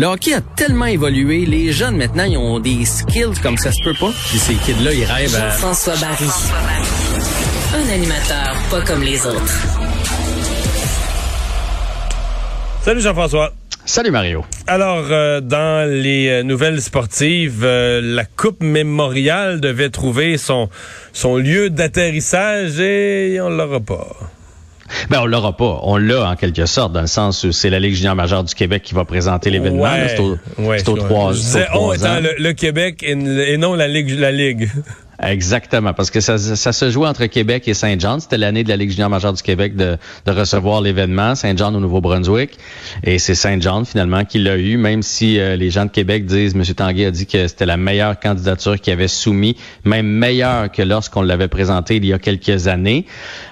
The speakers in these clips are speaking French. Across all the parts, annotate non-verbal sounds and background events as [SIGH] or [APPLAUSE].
Le hockey a tellement évolué, les jeunes maintenant, ils ont des skills comme ça se peut pas. Puis ces kids-là, ils rêvent à... François Barry. Un animateur pas comme les autres. Salut Jean-François. Salut Mario. Alors, euh, dans les euh, nouvelles sportives, euh, la Coupe mémoriale devait trouver son, son lieu d'atterrissage et on l'aura pas. Ben, on l'aura pas. On l'a en quelque sorte, dans le sens où c'est la Ligue junior majeure du Québec qui va présenter l'événement. Ouais, C'est au, ouais, c'est au je- trois, je c'est au disais on ans. le, le Québec et, et non la Ligue. La Ligue. Exactement, parce que ça, ça se jouait entre Québec et Saint-Jean. C'était l'année de la Ligue junior majeure du Québec de, de recevoir l'événement, Saint-Jean au Nouveau-Brunswick. Et c'est Saint-Jean finalement qui l'a eu, même si euh, les gens de Québec disent, M. Tanguay a dit que c'était la meilleure candidature qu'il avait soumise, même meilleure que lorsqu'on l'avait présenté il y a quelques années.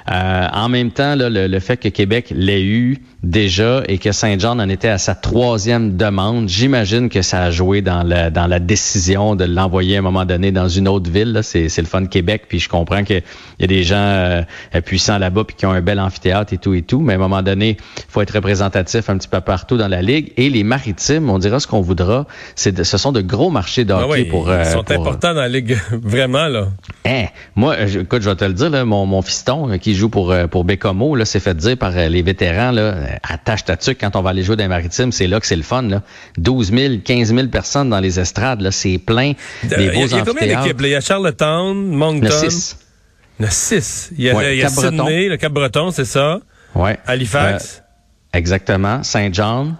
Euh, en même temps, là, le, le fait que Québec l'ait eu déjà et que Saint-Jean en était à sa troisième demande, j'imagine que ça a joué dans la, dans la décision de l'envoyer à un moment donné dans une autre ville. là. C'est, c'est le fun de Québec, puis je comprends qu'il y a des gens euh, puissants là-bas puis qui ont un bel amphithéâtre et tout et tout, mais à un moment donné, il faut être représentatif un petit peu partout dans la ligue. Et les maritimes, on dira ce qu'on voudra, c'est de- ce sont de gros marchés de Ah oui, pour... euh, ils sont pour- importants dans la Ligue, [LAUGHS] vraiment là. Hein, moi, je- écoute, je vais te le dire, là, mon, mon fiston euh, qui joue pour euh, pour Bécomo, là, s'est fait dire par euh, les vétérans, là, euh, attache ta tuque quand on va aller jouer dans les maritimes, c'est là que c'est le fun, là. 12 000, 15 000 personnes dans les estrades, là, c'est plein, des Euh, Il y a- beaux il y a combien d'équipes? Il y a Charlottetown, Il y en Moncton. a. Il y en a six. Il y a, Ouais, il y a. Sydney, le Cap-Breton, c'est ça? Ouais. Halifax? Euh, exactement. Saint-Jean,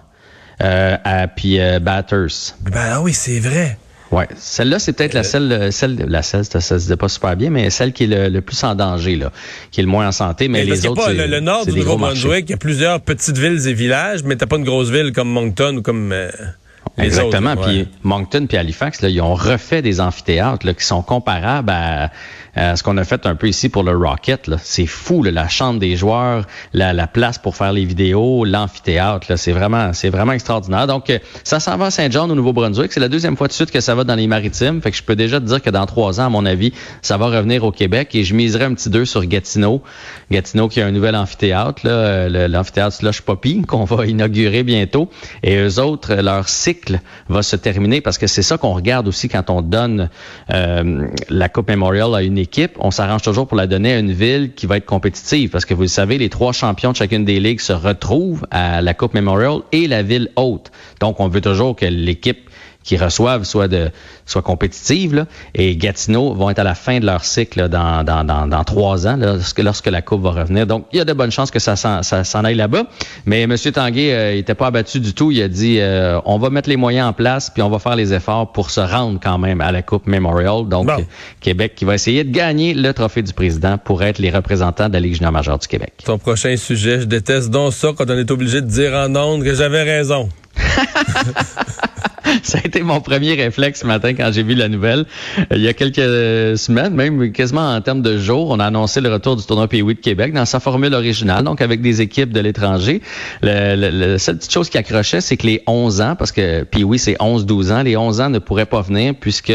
euh, puis euh, Bathurst. Ben ah oui, c'est vrai. Ouais, celle-là, c'est peut-être la seule, euh, celle, la seule, ça, ça se dit pas super bien, mais celle qui est le, le plus en danger, là, qui est le moins en santé, mais les autres, pas c'est le, le nord du. Nouveau-Brunswick, il y a plusieurs petites villes et villages, mais t'as pas une grosse ville comme Moncton ou comme euh, Exactement. autres. Puis. Moncton puis Halifax, là, ils ont refait des amphithéâtres là, qui sont comparables à, à ce qu'on a fait un peu ici pour le Rocket. C'est fou, là, la chambre des joueurs, la, la place pour faire les vidéos, l'amphithéâtre. là, C'est vraiment, c'est vraiment extraordinaire. Donc, euh, ça s'en va à Saint-Jean au Nouveau-Brunswick. C'est la deuxième fois de suite que ça va dans les maritimes. Fait que je peux déjà te dire que dans trois ans, à mon avis, ça va revenir au Québec. Et je miserai un petit deux sur Gatineau. Gatineau qui a un nouvel amphithéâtre, euh, l'amphithéâtre Slush Poppy, [LAUGHS] qu'on va inaugurer bientôt. Et eux autres, leur cycle va se terminer parce que c'est ça qu'on regarde aussi quand on donne euh, la Coupe Memorial à une équipe. On s'arrange toujours pour la donner à une ville qui va être compétitive parce que vous le savez, les trois champions de chacune des ligues se retrouvent à la Coupe Memorial et la ville haute. Donc, on veut toujours que l'équipe qui reçoivent soit de soit compétitive là, et Gatineau vont être à la fin de leur cycle là, dans, dans, dans, dans trois ans là, lorsque, lorsque la coupe va revenir. Donc il y a de bonnes chances que ça s'en, ça s'en aille là-bas. Mais M. Tanguay euh, il était pas abattu du tout. Il a dit euh, on va mettre les moyens en place puis on va faire les efforts pour se rendre quand même à la coupe Memorial. Donc Bon. euh, Québec qui va essayer de gagner le trophée du président pour être les représentants de la Ligue junior majeure du Québec. Ton prochain sujet, je déteste donc ça quand on est obligé de dire en ondes que j'avais raison. [LAUGHS] [LAUGHS] Ça a été mon premier réflexe ce matin quand j'ai vu la nouvelle. Euh, Il y a quelques semaines, même quasiment en termes de jours, on a annoncé le retour du tournoi Pee-Wee de Québec dans sa formule originale, donc avec des équipes de l'étranger. Le, le- seule petite chose qui accrochait, c'est que les 11 ans, parce que Pee-Wee c'est 11-12 ans, les 11 ans ne pourraient pas venir puisque,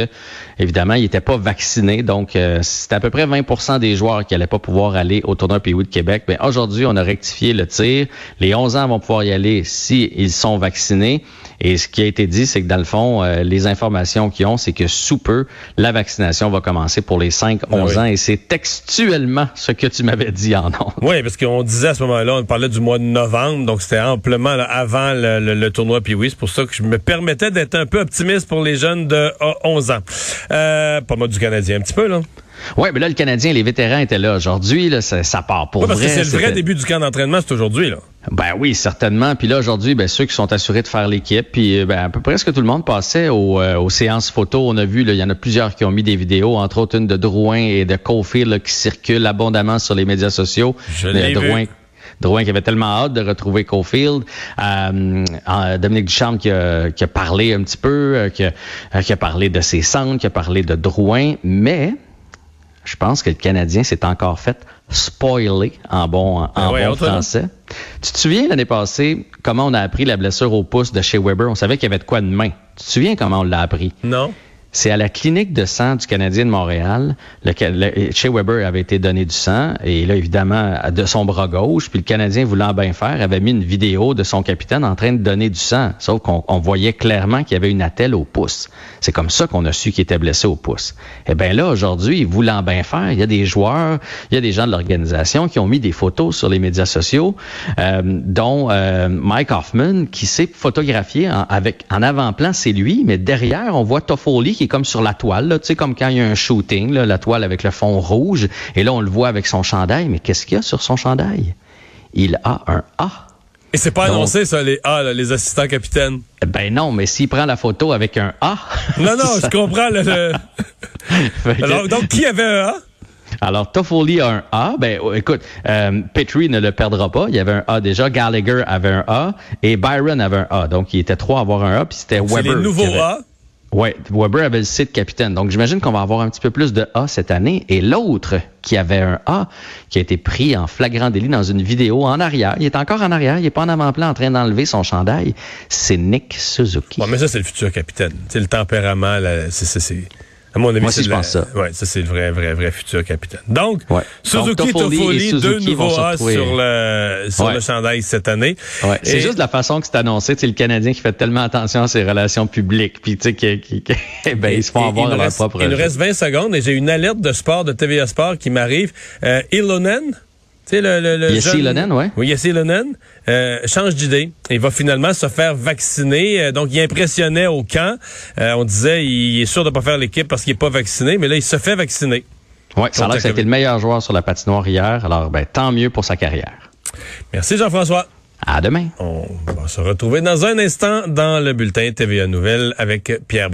évidemment, ils n'étaient pas vaccinés. Donc, euh, c'était à peu près 20% des joueurs qui n'allaient pas pouvoir aller au tournoi Pee-Wee de Québec. Mais aujourd'hui, on a rectifié le tir. Les 11 ans vont pouvoir y aller si ils sont vaccinés. Et ce qui a été dit, c'est que dans le fond, euh, les informations qu'ils ont, c'est que sous peu, la vaccination va commencer pour les 5-11 oui. ans. Et c'est textuellement ce que tu m'avais dit en nom. Oui, parce qu'on disait à ce moment-là, on parlait du mois de novembre, donc c'était amplement là, avant le, le- le tournoi puis oui, c'est pour ça que je me permettais d'être un peu optimiste pour les jeunes de euh, 11 ans. Euh, pas moi du Canadien, un petit peu, là. Oui, mais là, le Canadien, les vétérans étaient là aujourd'hui. Là, ça, ça part pour Ouais, parce vrai. que c'est le vrai début du camp d'entraînement, c'est aujourd'hui, là. Ben oui, certainement. Puis là, aujourd'hui, ben, ceux qui sont assurés de faire l'équipe, puis euh, ben, à peu près ce que tout le monde passait au, euh, aux séances photo. On a vu, il y en a plusieurs qui ont mis des vidéos, entre autres une de Drouin et de Caulfield là, qui circulent abondamment sur les médias sociaux. Je Euh, l'ai Drouin, vu. Drouin qui avait tellement hâte de retrouver Caulfield. Euh, Dominique Ducharme qui a, qui a, parlé un petit peu, euh, qui, a, qui a parlé de ses centres, qui a parlé de Drouin, mais je pense que le Canadien s'est encore fait spoiler en bon, en Ben ouais, bon français. Tu te souviens l'année passée comment on a appris la blessure au pouce de chez Weber? On savait qu'il y avait de quoi de main. Tu te souviens comment on l'a appris? Non. C'est à la clinique de sang du Canadien de Montréal. Le, le- chez Weber avait été donné du sang et là, évidemment, de son bras gauche. Puis le Canadien, voulant bien faire, avait mis une vidéo de son capitaine en train de donner du sang. Sauf qu'on on voyait clairement qu'il y avait une attelle au pouce. C'est comme ça qu'on a su qu'il était blessé au pouce. Eh bien là, aujourd'hui, voulant bien faire, il y a des joueurs, il y a des gens de l'organisation qui ont mis des photos sur les médias sociaux, euh, dont euh, Mike Hoffman, qui s'est photographié en, avec en avant-plan, c'est lui, mais derrière, on voit Toffoli qui est comme sur la toile, là, tu sais, comme quand il y a un shooting, là, la toile avec le fond rouge, et là, on le voit avec son chandail, mais qu'est-ce qu'il y a sur son chandail? Il a un A. Et c'est pas Donc- annoncé, ça, les A, là, les assistants capitaines. Ben non, mais s'il prend la photo avec un A. Non, non, [LAUGHS] ça- je comprends. le- le- [LAUGHS] Alors, donc, qui avait un A? Alors, Toffoli a un A. Ben, oh, écoute, euh, Petrie ne le perdra pas. Il y avait un A déjà. Gallagher avait un A. Et Byron avait un A. Donc, il était trois à avoir un A. Puis c'était C'est Weber. les nouveaux avait- A. Ouais, Weber avait le site capitaine. Donc, j'imagine qu'on va avoir un petit peu plus de A cette année. Et l'autre qui avait un A, qui a été pris en flagrant délit dans une vidéo en arrière. Il est encore en arrière. Il est pas en avant-plan en train d'enlever son chandail. C'est Nick Suzuki. Bon, mais ça, c'est le futur capitaine. C'est le tempérament, c'est- à mon avis, Moi c'est aussi, je la- pense ça. Ouais, ça, c'est le vrai, vrai, vrai futur capitaine. Donc, Ouais. Suzuki, Donc, Toffoli deux Suzuki vont nouveaux se A sur le, sur Ouais. le chandail cette année. Ouais, c'est Et- juste la façon que c'est annoncé. C'est le Canadien qui fait tellement attention à ses relations publiques. Puis, tu sais, qui, qui, qui- [LAUGHS] ben, ils se font Et- avoir nous leur reste, propre Il nous reste 20 secondes et j'ai une alerte de sport de TVA Sport qui m'arrive. Euh, Ilonen, tu sais, le, le, le Yessi jeune- ouais. Oui, Yessi euh, change d'idée. Il va finalement se faire vacciner. Euh, donc, il impressionnait au camp. Euh, on disait, il est sûr de pas faire l'équipe parce qu'il est pas vacciné, mais là, il se fait vacciner. Ouais, ça a l'air que ça a Contre été le meilleur joueur sur la patinoire hier. Alors, ben, tant mieux pour sa carrière. Merci, Jean-François. À demain. On va se retrouver dans un instant dans le bulletin TVA Nouvelles avec Pierre